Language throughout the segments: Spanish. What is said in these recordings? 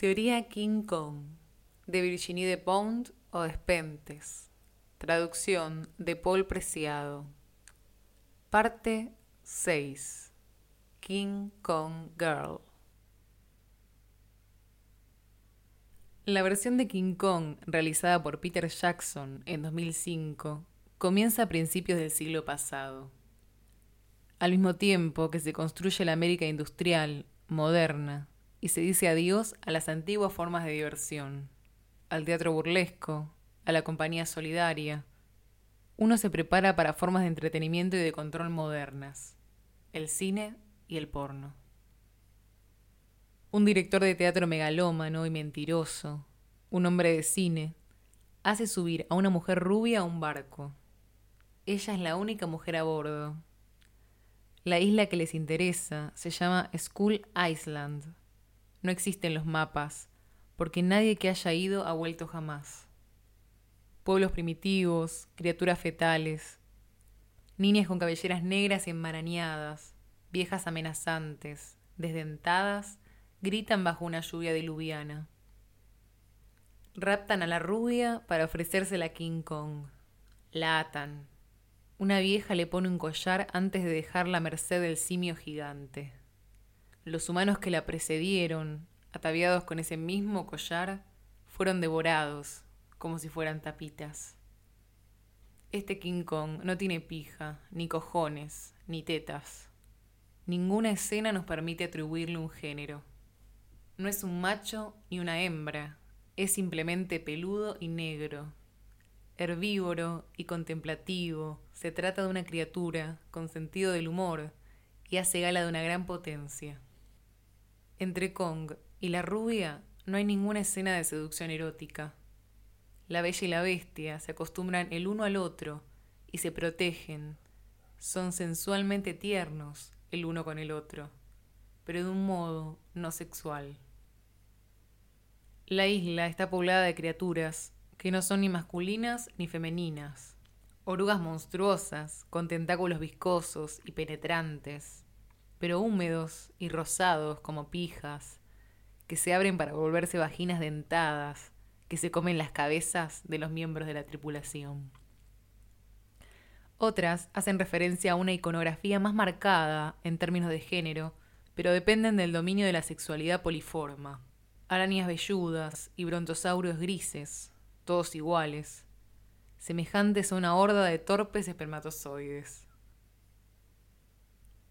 Teoría King Kong de Virginie de Pont o Despentes. Traducción de Paul Preciado. Parte 6. King Kong Girl. La versión de King Kong, realizada por Peter Jackson en 2005, comienza a principios del siglo pasado. Al mismo tiempo que se construye la América industrial, moderna, y se dice adiós a las antiguas formas de diversión, al teatro burlesco, a la compañía solidaria, uno se prepara para formas de entretenimiento y de control modernas, el cine y el porno. Un director de teatro megalómano y mentiroso, un hombre de cine, hace subir a una mujer rubia a un barco. Ella es la única mujer a bordo. La isla que les interesa se llama Skull Island. No existen los mapas, porque nadie que haya ido ha vuelto jamás. Pueblos primitivos, criaturas fetales, niñas con cabelleras negras y enmarañadas, viejas amenazantes, desdentadas gritan bajo una lluvia diluviana. Raptan a la rubia para ofrecérsela a King Kong. La atan. Una vieja le pone un collar antes de dejarla a merced del simio gigante. Los humanos que la precedieron, ataviados con ese mismo collar, fueron devorados como si fueran tapitas. Este King Kong no tiene pija, ni cojones, ni tetas. Ninguna escena nos permite atribuirle un género. No es un macho ni una hembra, es simplemente peludo y negro. Herbívoro y contemplativo, se trata de una criatura con sentido del humor y hace gala de una gran potencia. Entre Kong y la rubia no hay ninguna escena de seducción erótica. La bella y la bestia se acostumbran el uno al otro y se protegen. Son sensualmente tiernos el uno con el otro, pero de un modo no sexual. La isla está poblada de criaturas que no son ni masculinas ni femeninas. Orugas monstruosas, con tentáculos viscosos y penetrantes, pero húmedos y rosados como pijas, que se abren para volverse vaginas dentadas, que se comen las cabezas de los miembros de la tripulación. Otras hacen referencia a una iconografía más marcada en términos de género, pero dependen del dominio de la sexualidad poliforma arañas velludas y brontosaurios grises, todos iguales, semejantes a una horda de torpes espermatozoides.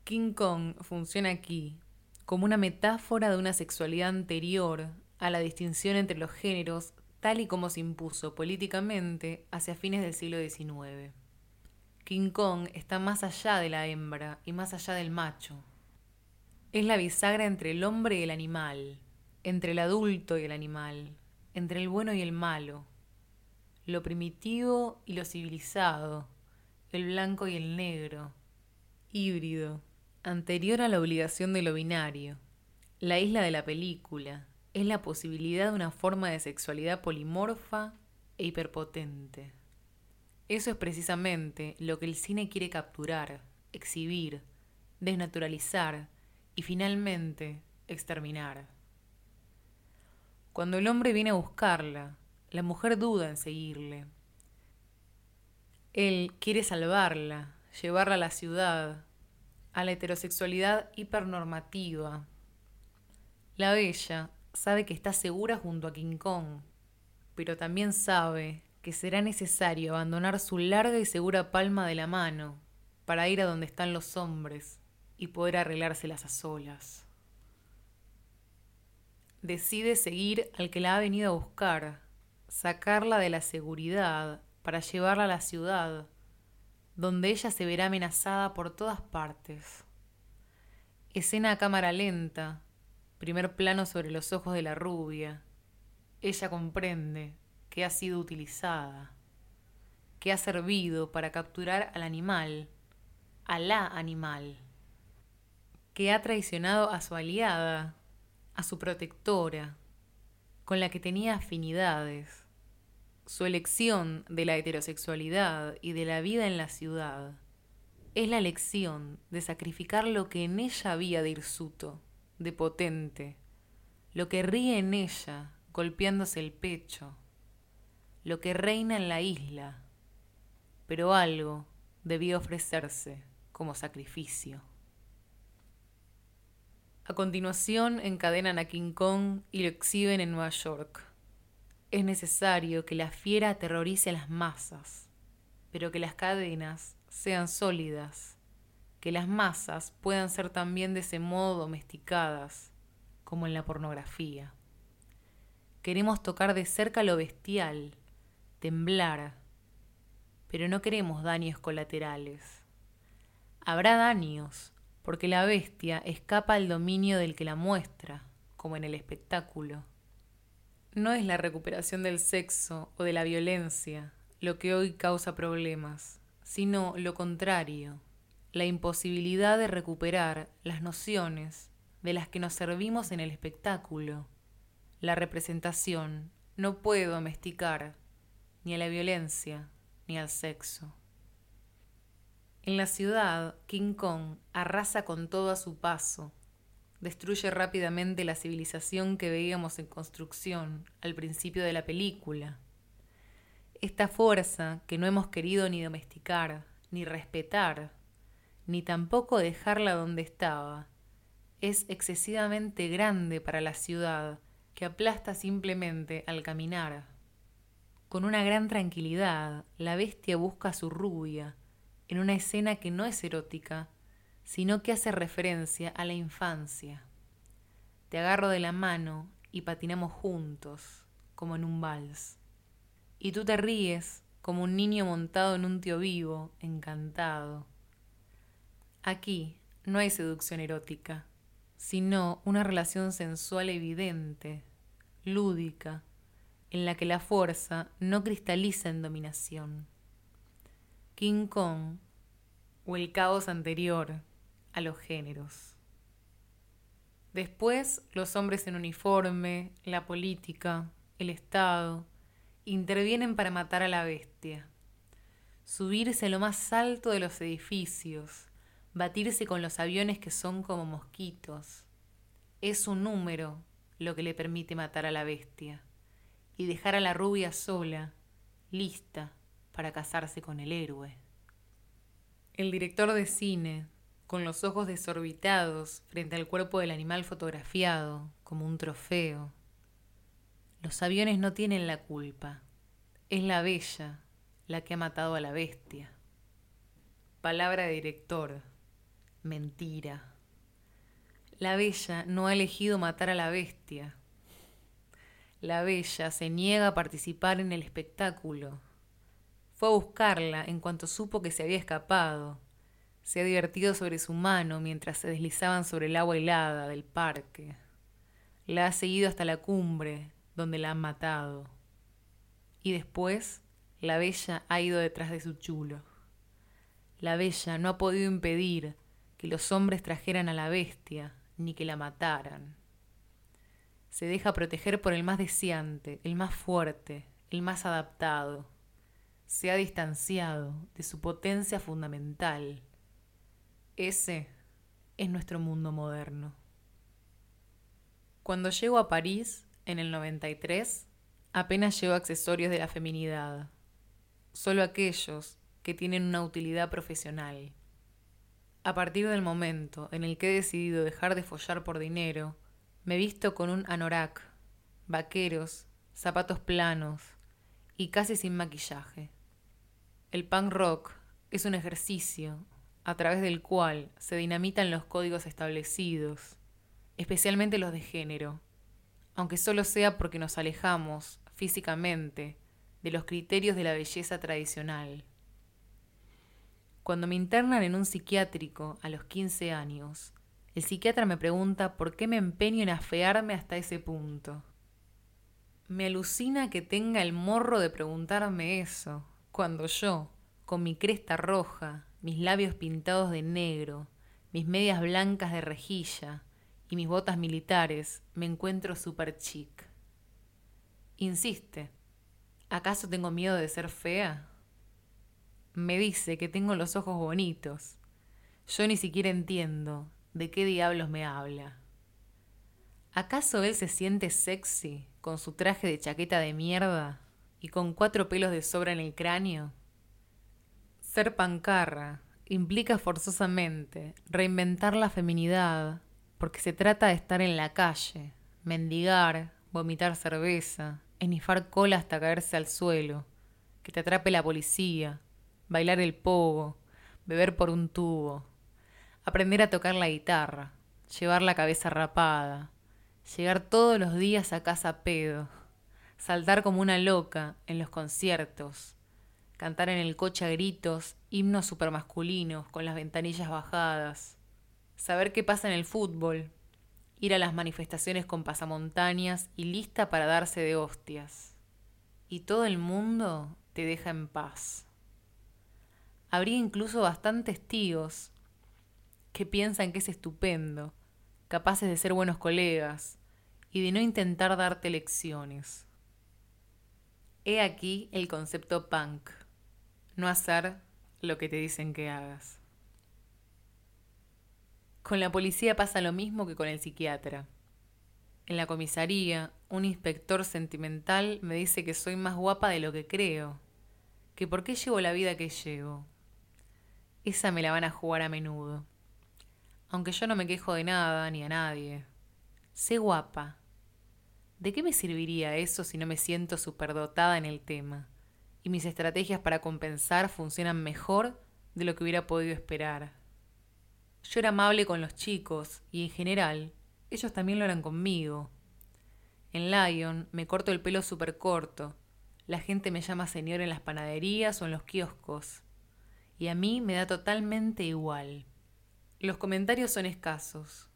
King Kong funciona aquí como una metáfora de una sexualidad anterior a la distinción entre los géneros tal y como se impuso políticamente hacia fines del siglo XIX. King Kong está más allá de la hembra y más allá del macho. Es la bisagra entre el hombre y el animal, entre el adulto y el animal, entre el bueno y el malo, lo primitivo y lo civilizado, el blanco y el negro, híbrido, anterior a la obligación de lo binario. La isla de la película es la posibilidad de una forma de sexualidad polimorfa e hiperpotente. Eso es precisamente lo que el cine quiere capturar, exhibir, desnaturalizar y finalmente exterminar. Cuando el hombre viene a buscarla, la mujer duda en seguirle. Él quiere salvarla, llevarla a la ciudad, a la heterosexualidad hipernormativa. La bella sabe que está segura junto a King Kong, pero también sabe que será necesario abandonar su larga y segura palma de la mano para ir a donde están los hombres y poder arreglárselas a solas decide seguir al que la ha venido a buscar, sacarla de la seguridad para llevarla a la ciudad, donde ella se verá amenazada por todas partes. Escena a cámara lenta, primer plano sobre los ojos de la rubia. Ella comprende que ha sido utilizada, que ha servido para capturar al animal, a la animal, que ha traicionado a su aliada, a su protectora, con la que tenía afinidades. Su elección de la heterosexualidad y de la vida en la ciudad es la elección de sacrificar lo que en ella había de hirsuto, de potente, lo que ríe en ella, golpeándose el pecho, lo que reina en la isla, pero algo debió ofrecerse como sacrificio. A continuación encadenan a King Kong y lo exhiben en Nueva York. Es necesario que la fiera aterrorice a las masas, pero que las cadenas sean sólidas, que las masas puedan ser también de ese modo domesticadas, como en la pornografía. Queremos tocar de cerca lo bestial, temblar, pero no queremos daños colaterales. Habrá daños, porque la bestia escapa al dominio del que la muestra, como en el espectáculo. No es la recuperación del sexo o de la violencia lo que hoy causa problemas, sino lo contrario, la imposibilidad de recuperar las nociones de las que nos servimos en el espectáculo. La representación no puede domesticar ni a la violencia ni al sexo. En la ciudad, King Kong arrasa con todo a su paso, destruye rápidamente la civilización que veíamos en construcción al principio de la película. Esta fuerza que no hemos querido ni domesticar, ni respetar, ni tampoco dejarla donde estaba, es excesivamente grande para la ciudad que aplasta simplemente al caminar. Con una gran tranquilidad, la bestia busca a su rubia, en una escena que no es erótica, sino que hace referencia a la infancia. Te agarro de la mano y patinamos juntos, como en un vals. Y tú te ríes como un niño montado en un tío vivo, encantado. Aquí no hay seducción erótica, sino una relación sensual evidente, lúdica, en la que la fuerza no cristaliza en dominación. King Kong o el caos anterior a los géneros. Después, los hombres en uniforme, la política, el Estado, intervienen para matar a la bestia. Subirse a lo más alto de los edificios, batirse con los aviones que son como mosquitos. Es un número lo que le permite matar a la bestia y dejar a la rubia sola, lista para casarse con el héroe. El director de cine, con los ojos desorbitados frente al cuerpo del animal fotografiado como un trofeo. Los aviones no tienen la culpa. Es la bella la que ha matado a la bestia. Palabra de director. Mentira. La bella no ha elegido matar a la bestia. La bella se niega a participar en el espectáculo. Fue a buscarla en cuanto supo que se había escapado. Se ha divertido sobre su mano mientras se deslizaban sobre el agua helada del parque. La ha seguido hasta la cumbre, donde la han matado. Y después, la bella ha ido detrás de su chulo. La bella no ha podido impedir que los hombres trajeran a la bestia, ni que la mataran. Se deja proteger por el más deseante, el más fuerte, el más adaptado se ha distanciado de su potencia fundamental. Ese es nuestro mundo moderno. Cuando llego a París, en el 93, apenas llevo accesorios de la feminidad, solo aquellos que tienen una utilidad profesional. A partir del momento en el que he decidido dejar de follar por dinero, me visto con un anorak, vaqueros, zapatos planos y casi sin maquillaje. El punk rock es un ejercicio a través del cual se dinamitan los códigos establecidos, especialmente los de género, aunque solo sea porque nos alejamos físicamente de los criterios de la belleza tradicional. Cuando me internan en un psiquiátrico a los 15 años, el psiquiatra me pregunta por qué me empeño en afearme hasta ese punto. Me alucina que tenga el morro de preguntarme eso, cuando yo, con mi cresta roja, mis labios pintados de negro, mis medias blancas de rejilla y mis botas militares, me encuentro super chic. Insiste, ¿acaso tengo miedo de ser fea? Me dice que tengo los ojos bonitos. Yo ni siquiera entiendo de qué diablos me habla. ¿Acaso él se siente sexy con su traje de chaqueta de mierda y con cuatro pelos de sobra en el cráneo? Ser pancarra implica forzosamente reinventar la feminidad porque se trata de estar en la calle, mendigar, vomitar cerveza, enifar cola hasta caerse al suelo, que te atrape la policía, bailar el pogo, beber por un tubo, aprender a tocar la guitarra, llevar la cabeza rapada, llegar todos los días a casa pedo, saltar como una loca en los conciertos, cantar en el coche a gritos himnos supermasculinos con las ventanillas bajadas, saber qué pasa en el fútbol, ir a las manifestaciones con pasamontañas y lista para darse de hostias. Y todo el mundo te deja en paz. Habría incluso bastantes tíos que piensan que es estupendo, capaces de ser buenos colegas y de no intentar darte lecciones. He aquí el concepto punk, no hacer lo que te dicen que hagas. Con la policía pasa lo mismo que con el psiquiatra. En la comisaría, un inspector sentimental me dice que soy más guapa de lo que creo, que por qué llevo la vida que llevo. Esa me la van a jugar a menudo. Aunque yo no me quejo de nada ni a nadie. Sé guapa. ¿De qué me serviría eso si no me siento superdotada en el tema? Mis estrategias para compensar funcionan mejor de lo que hubiera podido esperar. Yo era amable con los chicos y en general ellos también lo eran conmigo. En Lyon me corto el pelo súper corto. La gente me llama señor en las panaderías o en los kioscos. Y a mí me da totalmente igual. Los comentarios son escasos.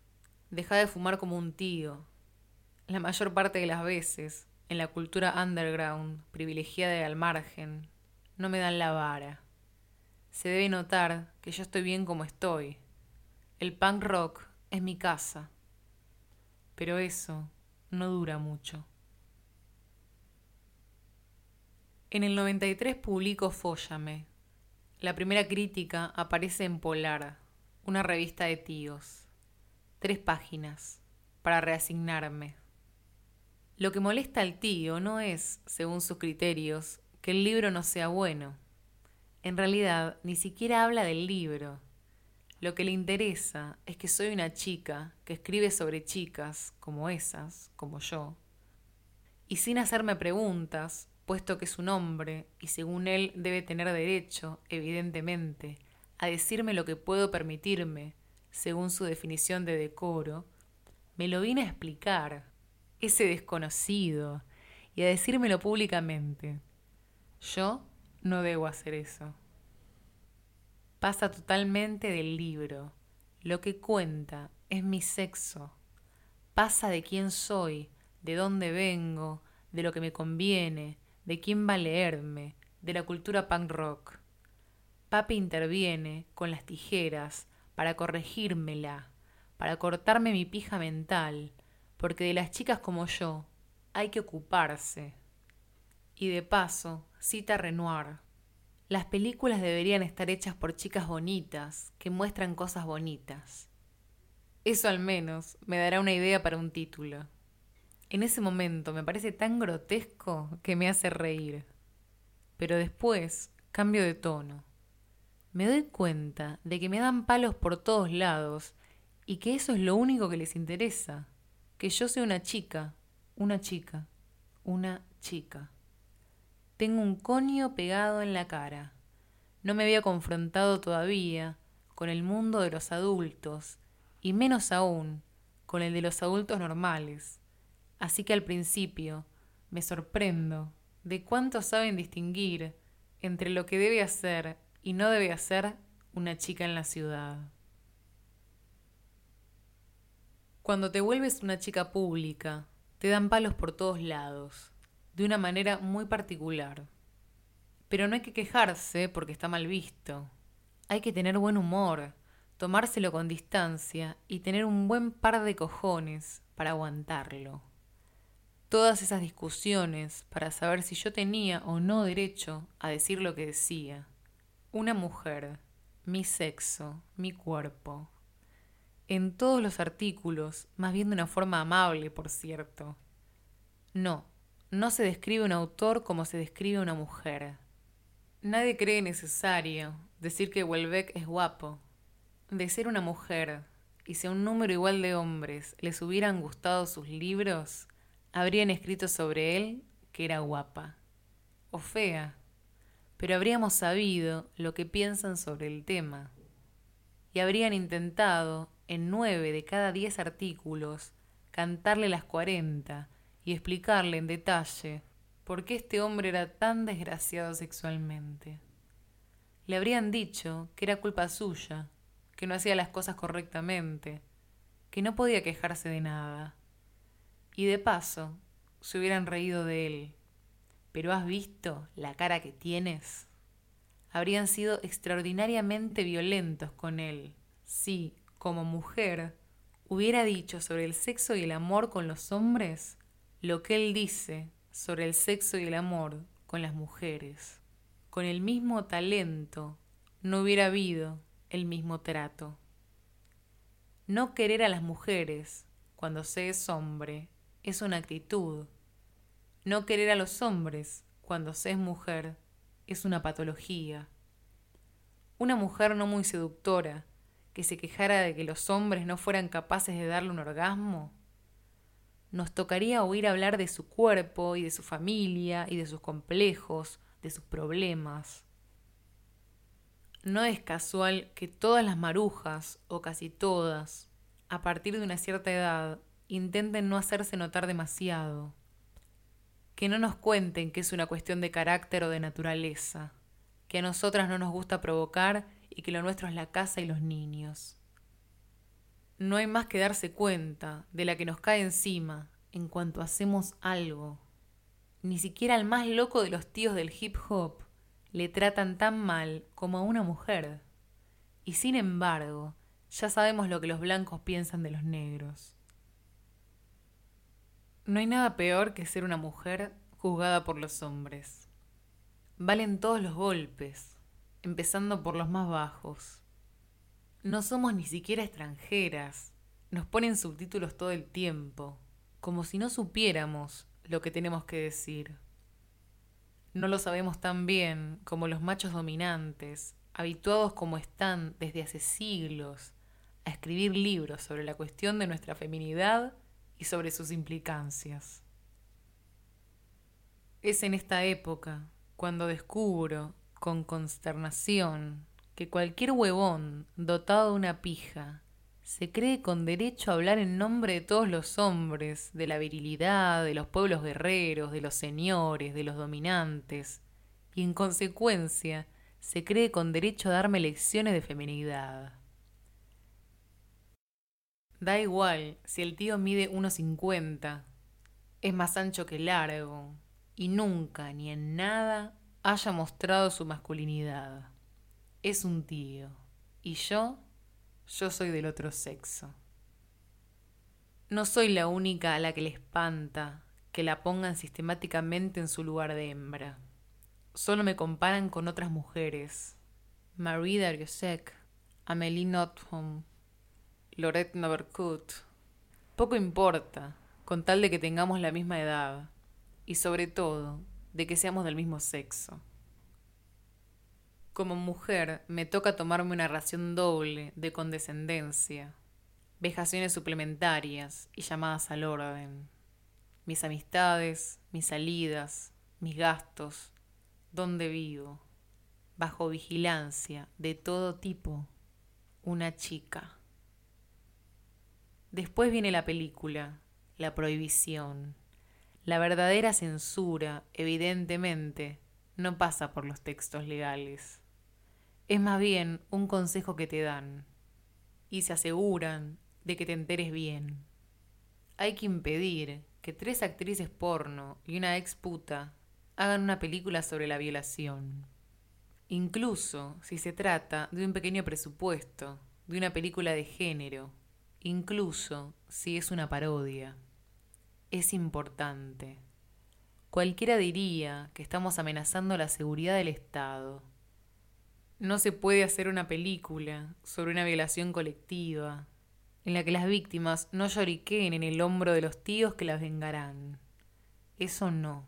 Deja de fumar como un tío. La mayor parte de las veces, en la cultura underground, privilegiada y al margen, no me dan la vara. Se debe notar que yo estoy bien como estoy, el punk rock es mi casa, pero eso no dura mucho. En el 93 publico Fóllame. La primera crítica aparece en Polar, una revista de tíos. Tres páginas, para reasignarme. Lo que molesta al tío no es, según sus criterios, que el libro no sea bueno. En realidad, ni siquiera habla del libro, lo que le interesa es que soy una chica que escribe sobre chicas como esas, como yo, y sin hacerme preguntas, puesto que es un hombre y según él debe tener derecho, evidentemente, a decirme lo que puedo permitirme, según su definición de decoro, me lo vine a explicar, ese desconocido, y a decírmelo públicamente. Yo no debo hacer eso pasa totalmente del libro. Lo que cuenta es mi sexo. Pasa de quién soy, de dónde vengo, de lo que me conviene, de quién va a leerme, de la cultura punk rock. Papi interviene con las tijeras para corregírmela, para cortarme mi pija mental, porque de las chicas como yo hay que ocuparse. Y de paso, cita Renoir. Las películas deberían estar hechas por chicas bonitas, que muestran cosas bonitas. Eso al menos me dará una idea para un título. En ese momento me parece tan grotesco que me hace reír. Pero después cambio de tono. Me doy cuenta de que me dan palos por todos lados y que eso es lo único que les interesa. Que yo sea una chica, una chica, una chica. Tengo un coño pegado en la cara. No me había confrontado todavía con el mundo de los adultos, y menos aún con el de los adultos normales. Así que al principio me sorprendo de cuánto saben distinguir entre lo que debe hacer y no debe hacer una chica en la ciudad. Cuando te vuelves una chica pública, te dan palos por todos lados de una manera muy particular. Pero no hay que quejarse porque está mal visto. Hay que tener buen humor, tomárselo con distancia y tener un buen par de cojones para aguantarlo. Todas esas discusiones para saber si yo tenía o no derecho a decir lo que decía. Una mujer, mi sexo, mi cuerpo. En todos los artículos, más bien de una forma amable, por cierto. No, no se describe un autor como se describe una mujer. Nadie cree necesario decir que Welbeck es guapo. De ser una mujer, y si a un número igual de hombres les hubieran gustado sus libros, habrían escrito sobre él que era guapa o fea, pero habríamos sabido lo que piensan sobre el tema y habrían intentado, en nueve de cada diez artículos, cantarle las cuarenta y explicarle en detalle por qué este hombre era tan desgraciado sexualmente. Le habrían dicho que era culpa suya, que no hacía las cosas correctamente, que no podía quejarse de nada. Y de paso, se hubieran reído de él. Pero has visto la cara que tienes. Habrían sido extraordinariamente violentos con él. Si, como mujer, hubiera dicho sobre el sexo y el amor con los hombres lo que él dice sobre el sexo y el amor con las mujeres. Con el mismo talento no hubiera habido el mismo trato. No querer a las mujeres cuando se es hombre es una actitud. No querer a los hombres cuando se es mujer es una patología. Una mujer no muy seductora que se quejara de que los hombres no fueran capaces de darle un orgasmo. Nos tocaría oír hablar de su cuerpo y de su familia y de sus complejos, de sus problemas. No es casual que todas las marujas, o casi todas, a partir de una cierta edad, intenten no hacerse notar demasiado. Que no nos cuenten que es una cuestión de carácter o de naturaleza, que a nosotras no nos gusta provocar y que lo nuestro es la casa y los niños. No hay más que darse cuenta de la que nos cae encima en cuanto hacemos algo. Ni siquiera al más loco de los tíos del hip hop le tratan tan mal como a una mujer. Y sin embargo, ya sabemos lo que los blancos piensan de los negros. No hay nada peor que ser una mujer juzgada por los hombres. Valen todos los golpes, empezando por los más bajos. No somos ni siquiera extranjeras. Nos ponen subtítulos todo el tiempo, como si no supiéramos lo que tenemos que decir. No lo sabemos tan bien como los machos dominantes, habituados como están desde hace siglos a escribir libros sobre la cuestión de nuestra feminidad y sobre sus implicancias. Es en esta época cuando descubro, con consternación, que cualquier huevón dotado de una pija se cree con derecho a hablar en nombre de todos los hombres, de la virilidad, de los pueblos guerreros, de los señores, de los dominantes, y en consecuencia se cree con derecho a darme lecciones de feminidad. Da igual si el tío mide 1,50, es más ancho que largo, y nunca ni en nada haya mostrado su masculinidad. Es un tío, y yo yo soy del otro sexo. No soy la única a la que le espanta que la pongan sistemáticamente en su lugar de hembra. Solo me comparan con otras mujeres. Marie Darrieussecq, Amélie Nothomb, Lorette Novercut. Poco importa, con tal de que tengamos la misma edad y sobre todo de que seamos del mismo sexo. Como mujer, me toca tomarme una ración doble de condescendencia, vejaciones suplementarias y llamadas al orden. Mis amistades, mis salidas, mis gastos, dónde vivo, bajo vigilancia de todo tipo, una chica. Después viene la película, la prohibición. La verdadera censura, evidentemente, no pasa por los textos legales es más bien un consejo que te dan y se aseguran de que te enteres bien. Hay que impedir que tres actrices porno y una ex puta hagan una película sobre la violación. Incluso si se trata de un pequeño presupuesto, de una película de género, incluso si es una parodia. Es importante. Cualquiera diría que estamos amenazando la seguridad del Estado no se puede hacer una película sobre una violación colectiva. en la que las víctimas no lloriqueen en el hombro de los tíos que las vengarán. Eso no.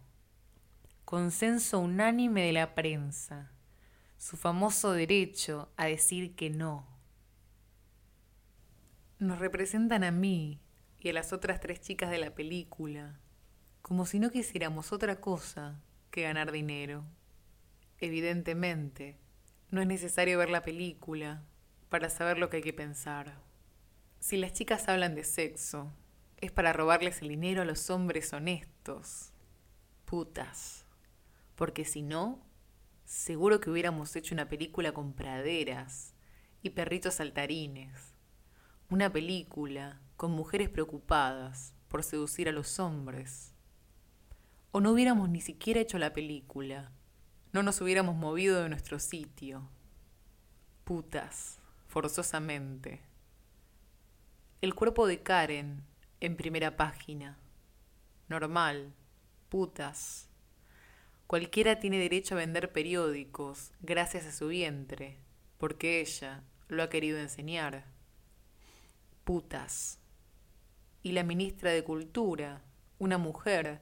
Consenso unánime de la prensa. Su famoso derecho a decir que no. Nos representan a mí y a las otras tres chicas de la película, como si no quisiéramos otra cosa que ganar dinero. Evidentemente, no es necesario ver la película para saber lo que hay que pensar. Si las chicas hablan de sexo, es para robarles el dinero a los hombres honestos. Putas. Porque si no, seguro que hubiéramos hecho una película con praderas y perritos saltarines una película con mujeres preocupadas por seducir a los hombres. O no hubiéramos ni siquiera hecho la película, no nos hubiéramos movido de nuestro sitio. Putas, forzosamente. El cuerpo de Karen, en primera página. Normal, putas. Cualquiera tiene derecho a vender periódicos gracias a su vientre, porque ella lo ha querido enseñar putas. Y la ministra de Cultura, una mujer,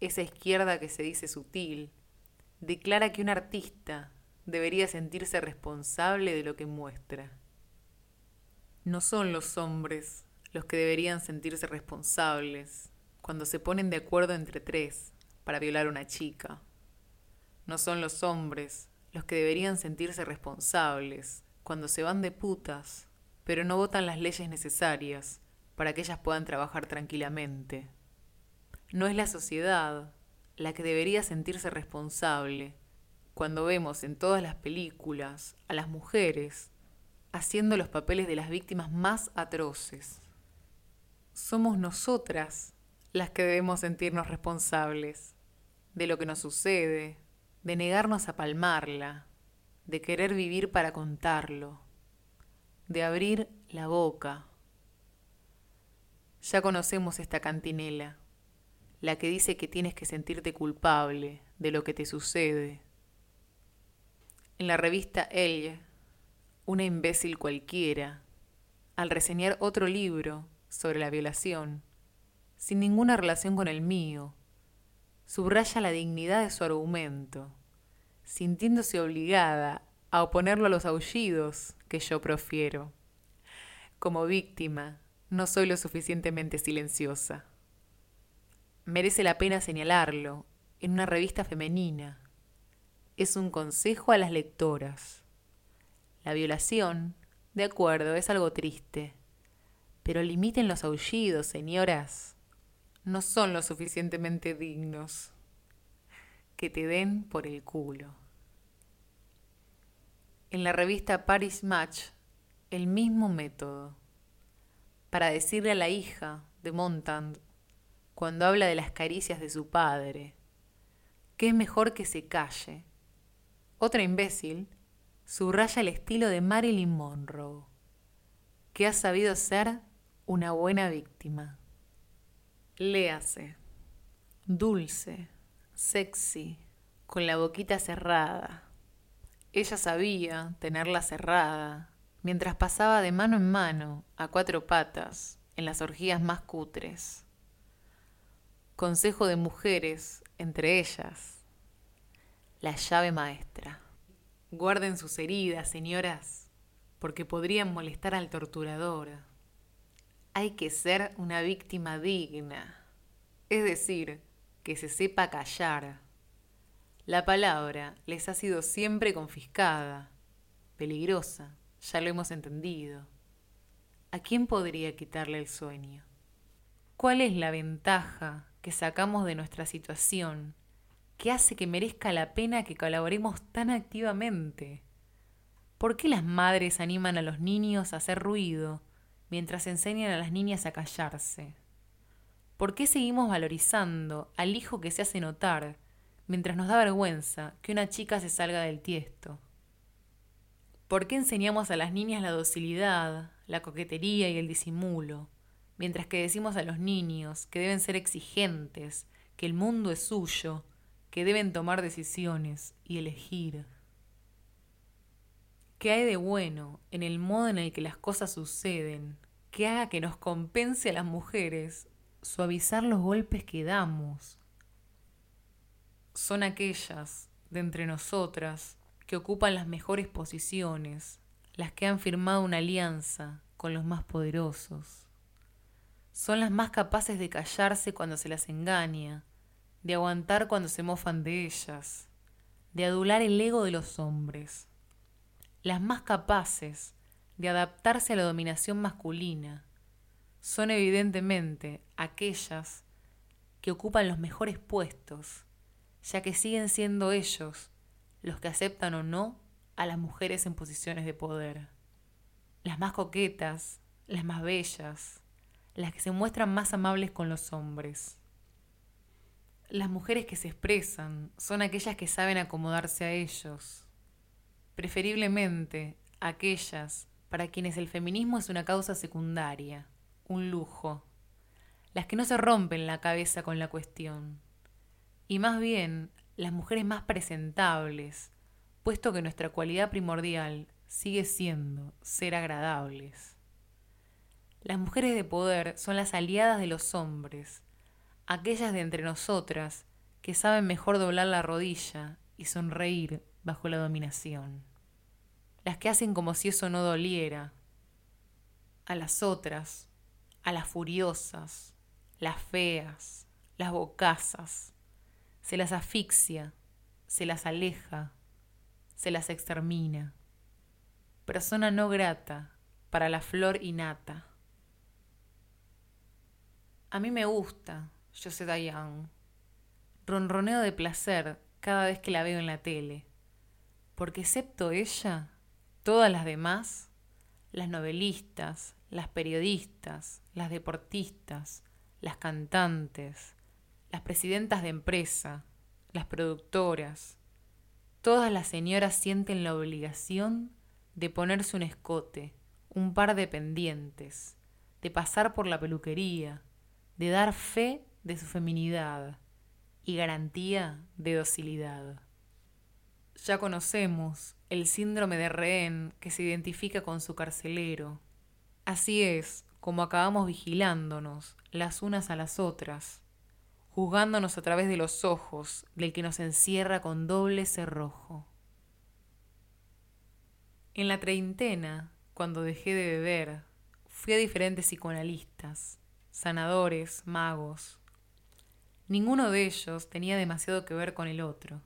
esa izquierda que se dice sutil, declara que un artista debería sentirse responsable de lo que muestra. No son los hombres los que deberían sentirse responsables cuando se ponen de acuerdo entre tres para violar a una chica. No son los hombres los que deberían sentirse responsables cuando se van de putas pero no votan las leyes necesarias para que ellas puedan trabajar tranquilamente. No es la sociedad la que debería sentirse responsable cuando vemos en todas las películas a las mujeres haciendo los papeles de las víctimas más atroces. Somos nosotras las que debemos sentirnos responsables de lo que nos sucede, de negarnos a palmarla, de querer vivir para contarlo de abrir la boca. Ya conocemos esta cantinela, la que dice que tienes que sentirte culpable de lo que te sucede. En la revista Elle, una imbécil cualquiera, al reseñar otro libro sobre la violación, sin ninguna relación con el mío, subraya la dignidad de su argumento, sintiéndose obligada a oponerlo a los aullidos que yo profiero. Como víctima, no soy lo suficientemente silenciosa. Merece la pena señalarlo en una revista femenina. Es un consejo a las lectoras. La violación, de acuerdo, es algo triste. Pero limiten los aullidos, señoras. No son lo suficientemente dignos. Que te den por el culo. En la revista Paris Match, el mismo método. Para decirle a la hija de Montand, cuando habla de las caricias de su padre, que es mejor que se calle. Otra imbécil subraya el estilo de Marilyn Monroe, que ha sabido ser una buena víctima. Léase, dulce, sexy, con la boquita cerrada ella sabía tenerla cerrada, mientras pasaba de mano en mano, a cuatro patas, en las orgías más cutres. Consejo de mujeres, entre ellas, la llave maestra. Guarden sus heridas, señoras, porque podrían molestar al torturador. Hay que ser una víctima digna, es decir, que se sepa callar la palabra les ha sido siempre confiscada, peligrosa, ya lo hemos entendido. ¿A quién podría quitarle el sueño? ¿Cuál es la ventaja que sacamos de nuestra situación que hace que merezca la pena que colaboremos tan activamente? ¿Por qué las madres animan a los niños a hacer ruido mientras enseñan a las niñas a callarse? ¿Por qué seguimos valorizando al hijo que se hace notar mientras nos da vergüenza que una chica se salga del tiesto? ¿Por qué enseñamos a las niñas la docilidad, la coquetería y el disimulo, mientras que decimos a los niños que deben ser exigentes, que el mundo es suyo, que deben tomar decisiones y elegir? ¿Qué hay de bueno en el modo en el que las cosas suceden, que haga que nos compense a las mujeres suavizar los golpes que damos. Son aquellas de entre nosotras que ocupan las mejores posiciones, las que han firmado una alianza con los más poderosos. Son las más capaces de callarse cuando se las engaña, de aguantar cuando se mofan de ellas, de adular el ego de los hombres. Las más capaces de adaptarse a la dominación masculina son evidentemente aquellas que ocupan los mejores puestos, ya que siguen siendo ellos los que aceptan o no a las mujeres en posiciones de poder. Las más coquetas, las más bellas, las que se muestran más amables con los hombres. Las mujeres que se expresan son aquellas que saben acomodarse a ellos, preferiblemente aquellas para quienes el feminismo es una causa secundaria, un lujo, las que no se rompen la cabeza con la cuestión, y más bien las mujeres más presentables, puesto que nuestra cualidad primordial sigue siendo ser agradables. Las mujeres de poder son las aliadas de los hombres, aquellas de entre nosotras que saben mejor doblar la rodilla y sonreír bajo la dominación las que hacen como si eso no doliera, a las otras, a las furiosas, las feas, las bocazas, se las asfixia, se las aleja, se las extermina. Persona no grata para la flor innata. A mí me gusta José Dayan. Ronroneo de placer cada vez que la veo en la tele, porque excepto ella, Todas las demás, las novelistas, las periodistas, las deportistas, las cantantes, las presidentas de empresa, las productoras, todas las señoras sienten la obligación de ponerse un escote, un par de pendientes, de pasar por la peluquería, de dar fe de su feminidad y garantía de docilidad. Ya conocemos el síndrome de rehén que se identifica con su carcelero. Así es como acabamos vigilándonos las unas a las otras, juzgándonos a través de los ojos del que nos encierra con doble cerrojo. En la treintena, cuando dejé de beber, fui a diferentes psicoanalistas, sanadores, magos. Ninguno de ellos tenía demasiado que ver con el otro,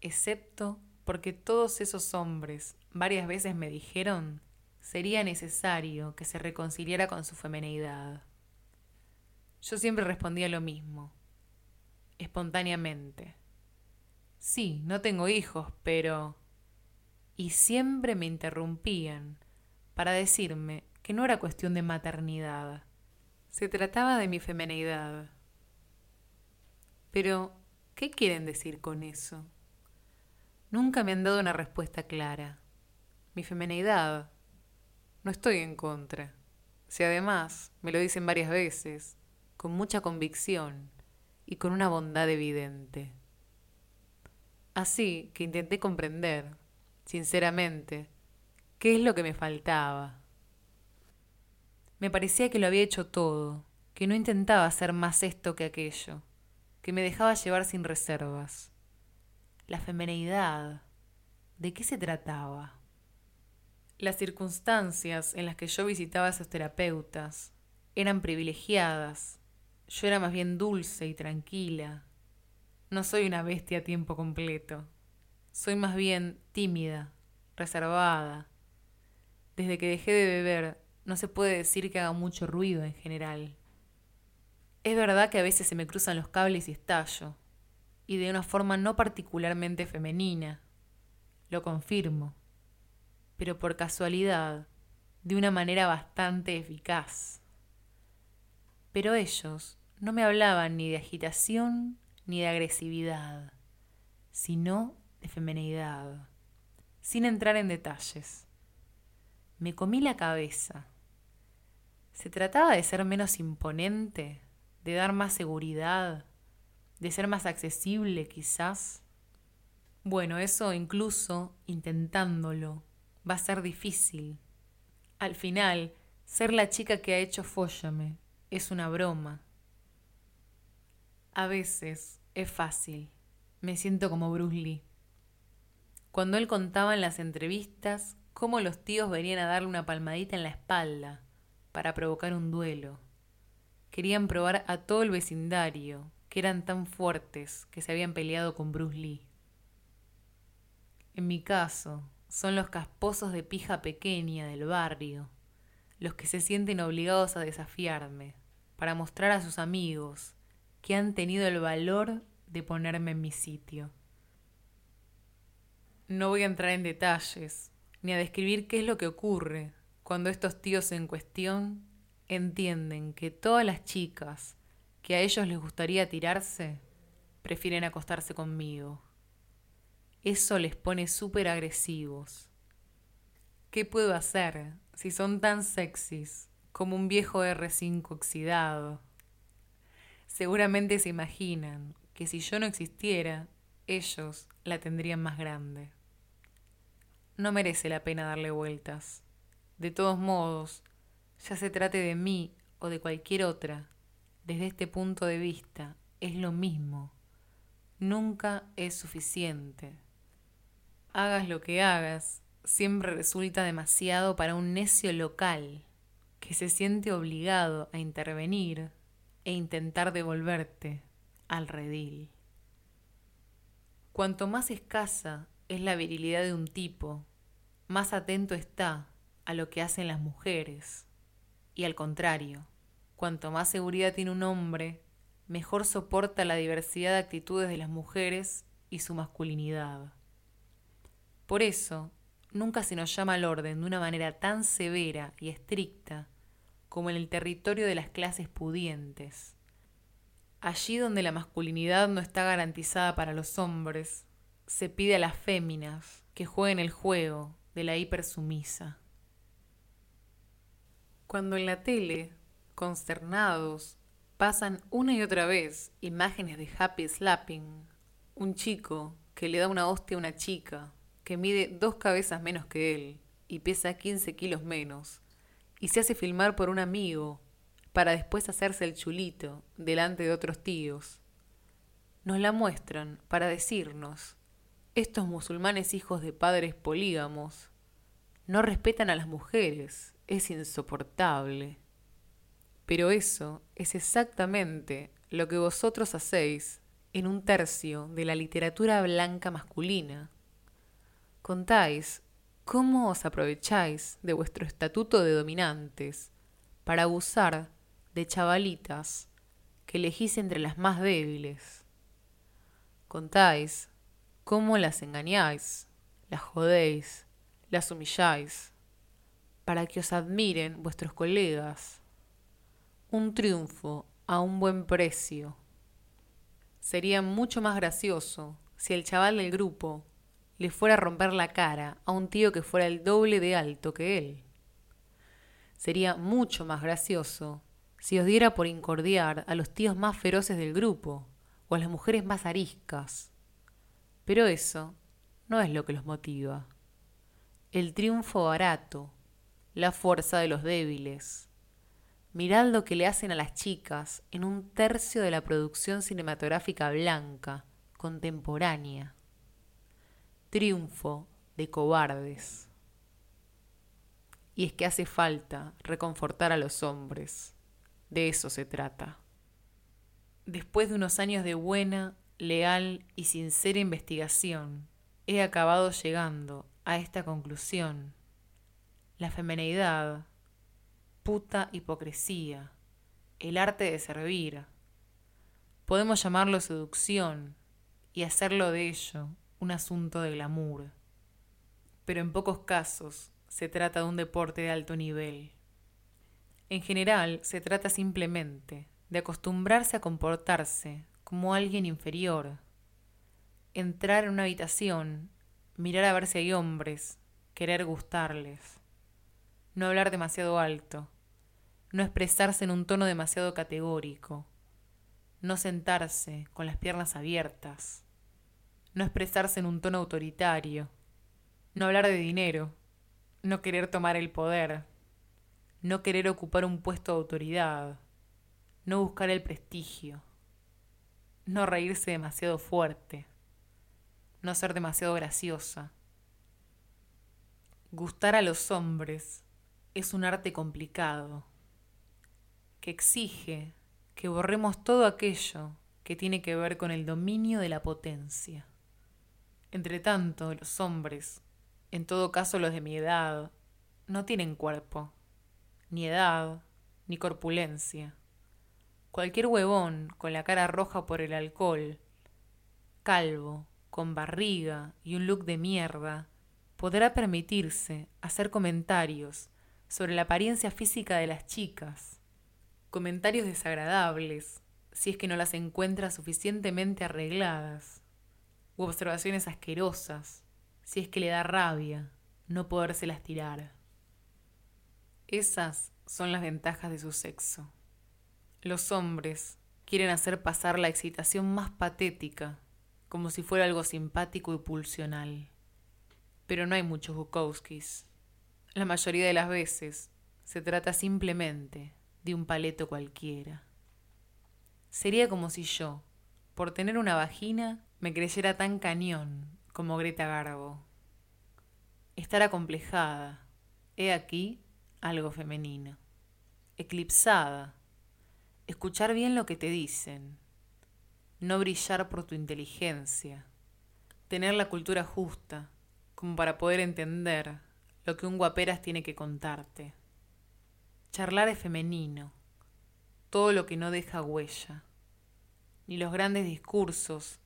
excepto porque todos esos hombres varias veces me dijeron sería necesario que se reconciliara con su femeneidad. Yo siempre respondía lo mismo, espontáneamente. Sí, no tengo hijos, pero... Y siempre me interrumpían para decirme que no era cuestión de maternidad, se trataba de mi femeneidad. Pero, ¿qué quieren decir con eso? Nunca me han dado una respuesta clara. Mi femenidad. No estoy en contra. Si además me lo dicen varias veces, con mucha convicción y con una bondad evidente. Así que intenté comprender, sinceramente, qué es lo que me faltaba. Me parecía que lo había hecho todo, que no intentaba hacer más esto que aquello, que me dejaba llevar sin reservas la femeneidad. ¿De qué se trataba? Las circunstancias en las que yo visitaba a esos terapeutas eran privilegiadas. Yo era más bien dulce y tranquila. No soy una bestia a tiempo completo. Soy más bien tímida, reservada. Desde que dejé de beber, no se puede decir que haga mucho ruido en general. Es verdad que a veces se me cruzan los cables y estallo, y de una forma no particularmente femenina. Lo confirmo. Pero por casualidad, de una manera bastante eficaz. Pero ellos no me hablaban ni de agitación ni de agresividad, sino de femenidad, sin entrar en detalles. Me comí la cabeza. ¿Se trataba de ser menos imponente? ¿De dar más seguridad? de ser más accesible quizás. Bueno, eso incluso intentándolo va a ser difícil. Al final, Ser la chica que ha hecho Fóllame es una broma. A veces es fácil. Me siento como Bruce Lee. Cuando él contaba en las entrevistas cómo los tíos venían a darle una palmadita en la espalda para provocar un duelo. Querían probar a todo el vecindario que eran tan fuertes que se habían peleado con Bruce Lee. En mi caso, son los casposos de pija pequeña del barrio, los que se sienten obligados a desafiarme, para mostrar a sus amigos que han tenido el valor de ponerme en mi sitio. No voy a entrar en detalles, ni a describir qué es lo que ocurre cuando estos tíos en cuestión entienden que todas las chicas que a ellos les gustaría tirarse prefieren acostarse conmigo. Eso les pone súper agresivos. ¿Qué puedo hacer si son tan sexys como un viejo R5 oxidado? Seguramente se imaginan que si yo no existiera, ellos la tendrían más grande. No merece la pena darle vueltas. De todos modos, ya se trate de mí o de cualquier otra, desde este punto de vista, es lo mismo. Nunca es suficiente. Hagas lo que hagas, siempre resulta demasiado para un necio local que se siente obligado a intervenir e intentar devolverte al redil. Cuanto más escasa es la virilidad de un tipo, más atento está a lo que hacen las mujeres. Y al contrario, cuanto más seguridad tiene un hombre, mejor soporta la diversidad de actitudes de las mujeres y su masculinidad. Por eso, nunca se nos llama al orden de una manera tan severa y estricta como en el territorio de las clases pudientes. Allí donde la masculinidad no está garantizada para los hombres, se pide a las féminas que jueguen el juego de la hipersumisa. Cuando en la tele, consternados, pasan una y otra vez imágenes de Happy Slapping, un chico que le da una hostia a una chica que mide dos cabezas menos que él y pesa 15 kilos menos, y se hace filmar por un amigo para después hacerse el chulito delante de otros tíos. Nos la muestran para decirnos, estos musulmanes hijos de padres polígamos no respetan a las mujeres, es insoportable. Pero eso es exactamente lo que vosotros hacéis en un tercio de la literatura blanca masculina contáis cómo os aprovecháis de vuestro estatuto de dominantes para abusar de chavalitas que elegís entre las más débiles. Contáis cómo las engañáis, las jodéis, las humilláis, para que os admiren vuestros colegas. Un triunfo a un buen precio. Sería mucho más gracioso si el chaval del grupo le fuera a romper la cara a un tío que fuera el doble de alto que él. Sería mucho más gracioso si os diera por incordiar a los tíos más feroces del grupo o a las mujeres más ariscas. Pero eso no es lo que los motiva. El triunfo barato, la fuerza de los débiles. Mirad lo que le hacen a las chicas en un tercio de la producción cinematográfica blanca, contemporánea triunfo de cobardes. Y es que hace falta reconfortar a los hombres. De eso se trata. Después de unos años de buena, leal y sincera investigación, he acabado llegando a esta conclusión. La femeneidad, puta hipocresía, el arte de servir. Podemos llamarlo seducción y hacerlo de ello un asunto de glamour. Pero en pocos casos se trata de un deporte de alto nivel. En general se trata simplemente de acostumbrarse a comportarse como alguien inferior, entrar en una habitación, mirar a ver si hay hombres, querer gustarles, no hablar demasiado alto, no expresarse en un tono demasiado categórico, no sentarse con las piernas abiertas, no expresarse en un tono autoritario, no hablar de dinero, no querer tomar el poder, no querer ocupar un puesto de autoridad, no buscar el prestigio, no reírse demasiado fuerte, no ser demasiado graciosa. Gustar a los hombres es un arte complicado, que exige que borremos todo aquello que tiene que ver con el dominio de la potencia. Entre tanto, los hombres, en todo caso los de mi edad, no tienen cuerpo, ni edad, ni corpulencia. Cualquier huevón con la cara roja por el alcohol, calvo, con barriga y un look de mierda, podrá permitirse hacer comentarios sobre la apariencia física de las chicas, comentarios desagradables si es que no las encuentra suficientemente arregladas, u observaciones asquerosas si es que le da rabia no podérselas tirar. Esas son las ventajas de su sexo. Los hombres quieren hacer pasar la excitación más patética, como si fuera algo simpático y pulsional. Pero no hay muchos Bukowskis. La mayoría de las veces se trata simplemente de un paleto cualquiera. Sería como si yo, por tener una vagina, me creyera tan cañón como Greta Garbo. Estar acomplejada, he aquí algo femenino. Eclipsada, escuchar bien lo que te dicen, no brillar por tu inteligencia, tener la cultura justa como para poder entender lo que un guaperas tiene que contarte. Charlar es femenino, todo lo que no deja huella, ni los grandes discursos,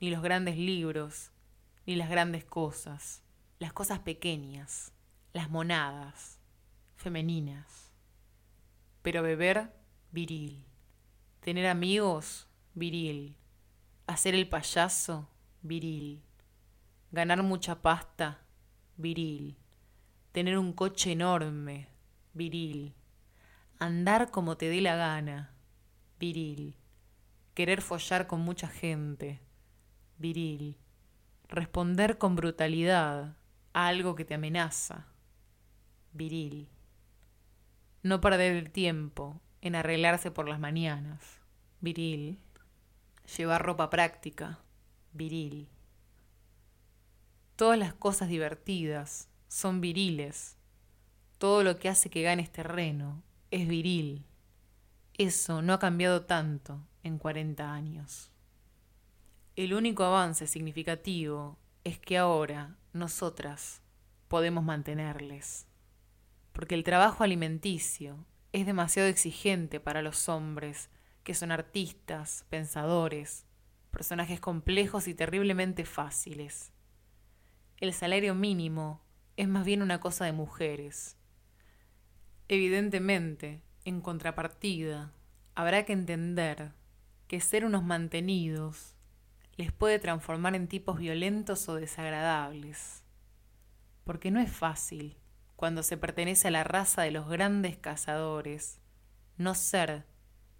ni los grandes libros, ni las grandes cosas, las cosas pequeñas, las monadas, femeninas. Pero beber, viril. Tener amigos, viril. Hacer el payaso, viril. Ganar mucha pasta, viril. Tener un coche enorme, viril. Andar como te dé la gana, viril. Querer follar con mucha gente, viril. Responder con brutalidad a algo que te amenaza, viril no perder el tiempo en arreglarse por las mañanas, viril, llevar ropa práctica, viril. Todas las cosas divertidas son viriles. Todo lo que hace que ganes terreno es viril. Eso no ha cambiado tanto en 40 años. El único avance significativo es que ahora nosotras podemos mantenerles porque el trabajo alimenticio es demasiado exigente para los hombres, que son artistas, pensadores, personajes complejos y terriblemente fáciles. El salario mínimo es más bien una cosa de mujeres. Evidentemente, en contrapartida, habrá que entender que ser unos mantenidos les puede transformar en tipos violentos o desagradables, porque no es fácil cuando se pertenece a la raza de los grandes cazadores, no ser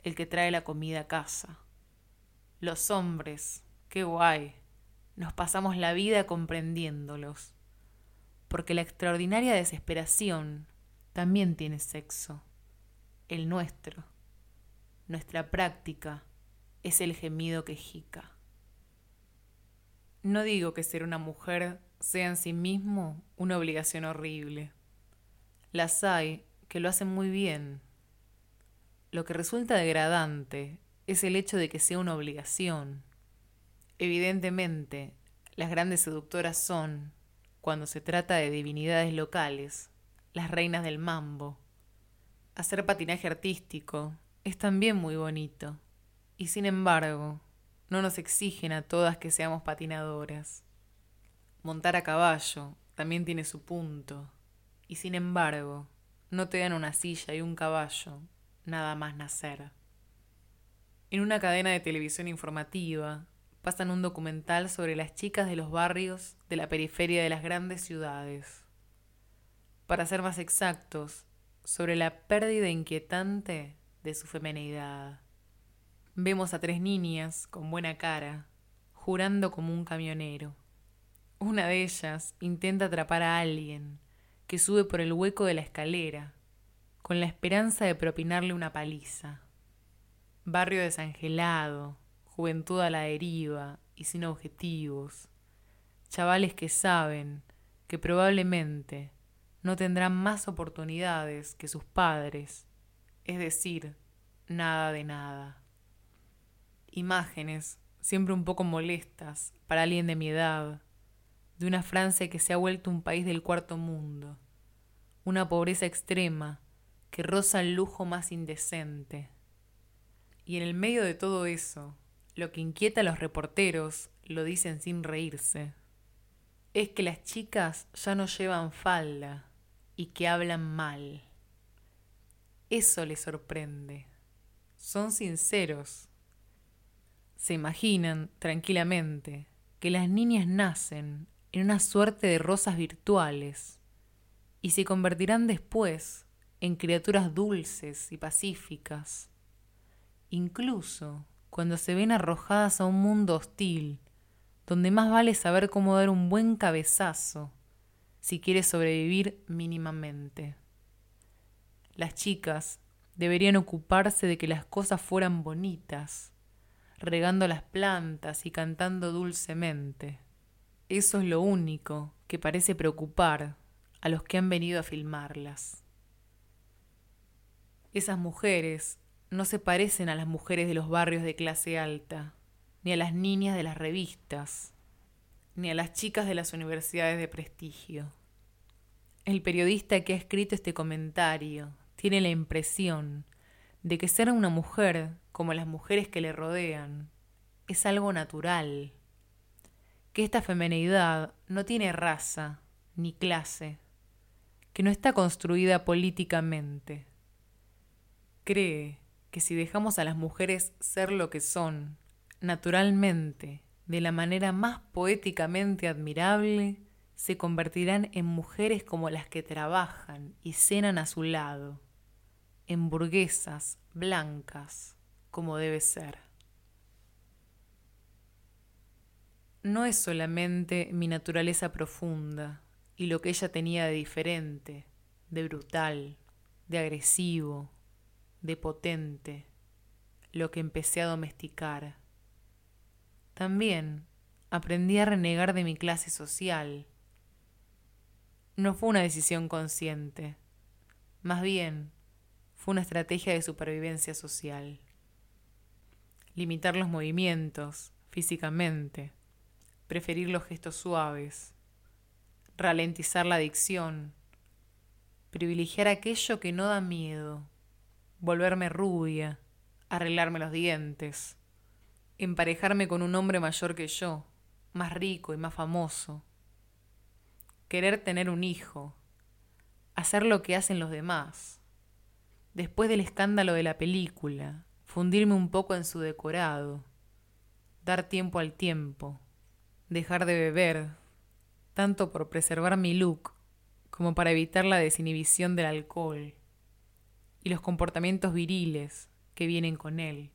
el que trae la comida a casa. Los hombres, qué guay, nos pasamos la vida comprendiéndolos, porque la extraordinaria desesperación también tiene sexo, el nuestro. Nuestra práctica es el gemido quejica. No digo que ser una mujer sea en sí mismo una obligación horrible. Las hay que lo hacen muy bien. Lo que resulta degradante es el hecho de que sea una obligación. Evidentemente, las grandes seductoras son, cuando se trata de divinidades locales, las reinas del mambo. Hacer patinaje artístico es también muy bonito, y sin embargo, no nos exigen a todas que seamos patinadoras. Montar a caballo también tiene su punto y sin embargo no te dan una silla y un caballo nada más nacer. En una cadena de televisión informativa pasan un documental sobre las chicas de los barrios de la periferia de las grandes ciudades. Para ser más exactos, sobre la pérdida inquietante de su femenidad. Vemos a tres niñas con buena cara, jurando como un camionero. Una de ellas intenta atrapar a alguien que sube por el hueco de la escalera, con la esperanza de propinarle una paliza. Barrio desangelado, juventud a la deriva y sin objetivos. Chavales que saben que probablemente no tendrán más oportunidades que sus padres, es decir, nada de nada. Imágenes, siempre un poco molestas para alguien de mi edad, de una Francia que se ha vuelto un país del cuarto mundo, una pobreza extrema que roza el lujo más indecente. Y en el medio de todo eso, lo que inquieta a los reporteros, lo dicen sin reírse, es que las chicas ya no llevan falda y que hablan mal. Eso les sorprende. Son sinceros. Se imaginan tranquilamente que las niñas nacen en una suerte de rosas virtuales y se convertirán después en criaturas dulces y pacíficas, incluso cuando se ven arrojadas a un mundo hostil, donde más vale saber cómo dar un buen cabezazo si quieres sobrevivir mínimamente. Las chicas deberían ocuparse de que las cosas fueran bonitas, regando las plantas y cantando dulcemente. Eso es lo único que parece preocupar a los que han venido a filmarlas. Esas mujeres no se parecen a las mujeres de los barrios de clase alta, ni a las niñas de las revistas, ni a las chicas de las universidades de prestigio. El periodista que ha escrito este comentario tiene la impresión de que ser una mujer como las mujeres que le rodean es algo natural, que esta femenidad no tiene raza ni clase, que no está construida políticamente cree que si dejamos a las mujeres ser lo que son, naturalmente, de la manera más poéticamente admirable, se convertirán en mujeres como las que trabajan y cenan a su lado, en burguesas blancas, como debe ser. No es solamente mi naturaleza profunda y lo que ella tenía de diferente, de brutal, de agresivo, de potente, lo que empecé a domesticar. También aprendí a renegar de mi clase social. No fue una decisión consciente, más bien fue una estrategia de supervivencia social. Limitar los movimientos físicamente, preferir los gestos suaves, ralentizar la adicción, privilegiar aquello que no da miedo. Volverme rubia, arreglarme los dientes, emparejarme con un hombre mayor que yo, más rico y más famoso, querer tener un hijo, hacer lo que hacen los demás, después del escándalo de la película, fundirme un poco en su decorado, dar tiempo al tiempo, dejar de beber, tanto por preservar mi look como para evitar la desinhibición del alcohol y los comportamientos viriles que vienen con él.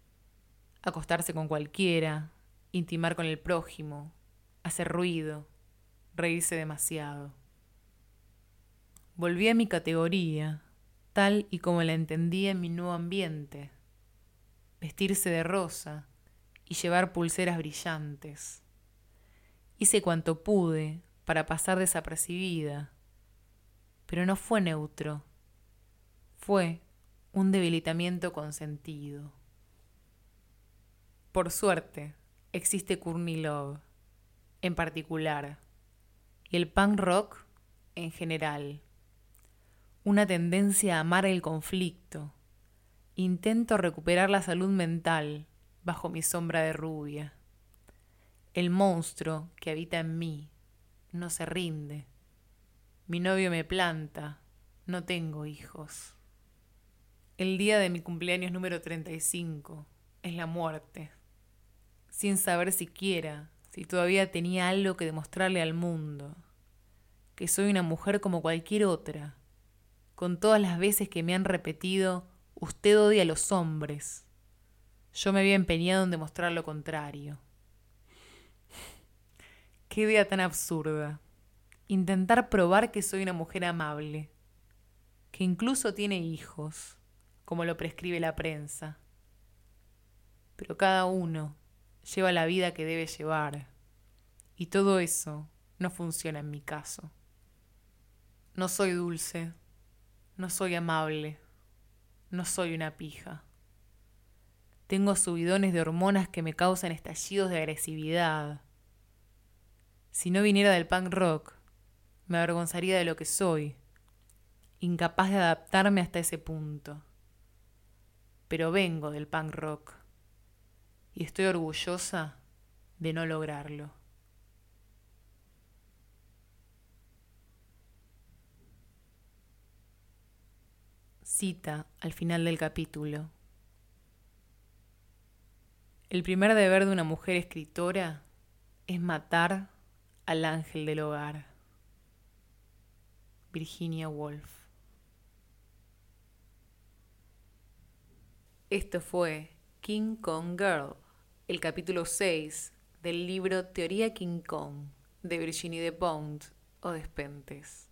Acostarse con cualquiera, intimar con el prójimo, hacer ruido, reírse demasiado. Volví a mi categoría, tal y como la entendía en mi nuevo ambiente. Vestirse de rosa y llevar pulseras brillantes. Hice cuanto pude para pasar desapercibida, pero no fue neutro. Fue un debilitamiento consentido. Por suerte, existe Courtney Love, en particular, y el punk rock en general. Una tendencia a amar el conflicto. Intento recuperar la salud mental bajo mi sombra de rubia. El monstruo que habita en mí no se rinde. Mi novio me planta, no tengo hijos. El día de mi cumpleaños número 35 es la muerte, sin saber siquiera si todavía tenía algo que demostrarle al mundo, que soy una mujer como cualquier otra, con todas las veces que me han repetido, usted odia a los hombres. Yo me había empeñado en demostrar lo contrario. Qué idea tan absurda. Intentar probar que soy una mujer amable. que incluso tiene hijos, como lo prescribe la prensa. Pero cada uno lleva la vida que debe llevar, y todo eso no funciona en mi caso. No soy dulce, no soy amable, no soy una pija. Tengo subidones de hormonas que me causan estallidos de agresividad. Si no viniera del punk rock, me avergonzaría de lo que soy, incapaz de adaptarme hasta ese punto. Pero vengo del punk rock y estoy orgullosa de no lograrlo. Cita al final del capítulo. El primer deber de una mujer escritora es matar al ángel del hogar. Virginia Woolf. Esto fue King Kong Girl, el capítulo 6 del libro Teoría King Kong de Virginie de Pont o Despentes.